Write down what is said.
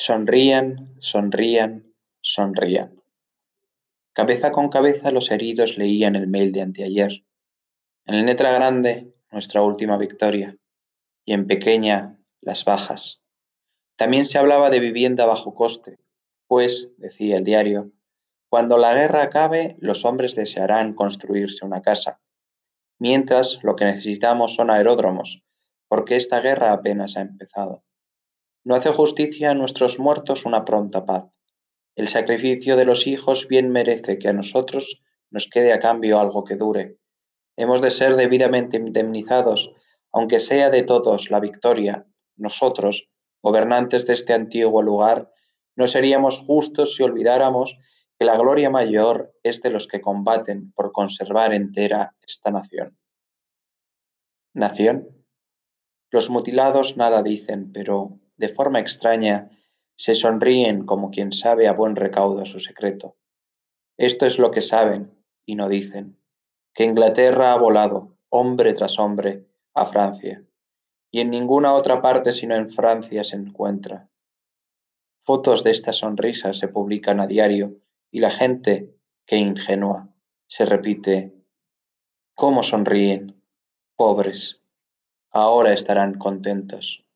Sonrían, sonrían, sonrían. Cabeza con cabeza los heridos leían el mail de anteayer. En letra grande, nuestra última victoria. Y en pequeña, las bajas. También se hablaba de vivienda bajo coste, pues, decía el diario, cuando la guerra acabe, los hombres desearán construirse una casa. Mientras, lo que necesitamos son aeródromos, porque esta guerra apenas ha empezado. No hace justicia a nuestros muertos una pronta paz. El sacrificio de los hijos bien merece que a nosotros nos quede a cambio algo que dure. Hemos de ser debidamente indemnizados, aunque sea de todos la victoria. Nosotros, gobernantes de este antiguo lugar, no seríamos justos si olvidáramos que la gloria mayor es de los que combaten por conservar entera esta nación. ¿Nación? Los mutilados nada dicen, pero de forma extraña, se sonríen como quien sabe a buen recaudo su secreto. Esto es lo que saben y no dicen, que Inglaterra ha volado, hombre tras hombre, a Francia, y en ninguna otra parte sino en Francia se encuentra. Fotos de esta sonrisa se publican a diario y la gente, que ingenua, se repite, ¿cómo sonríen? Pobres, ahora estarán contentos.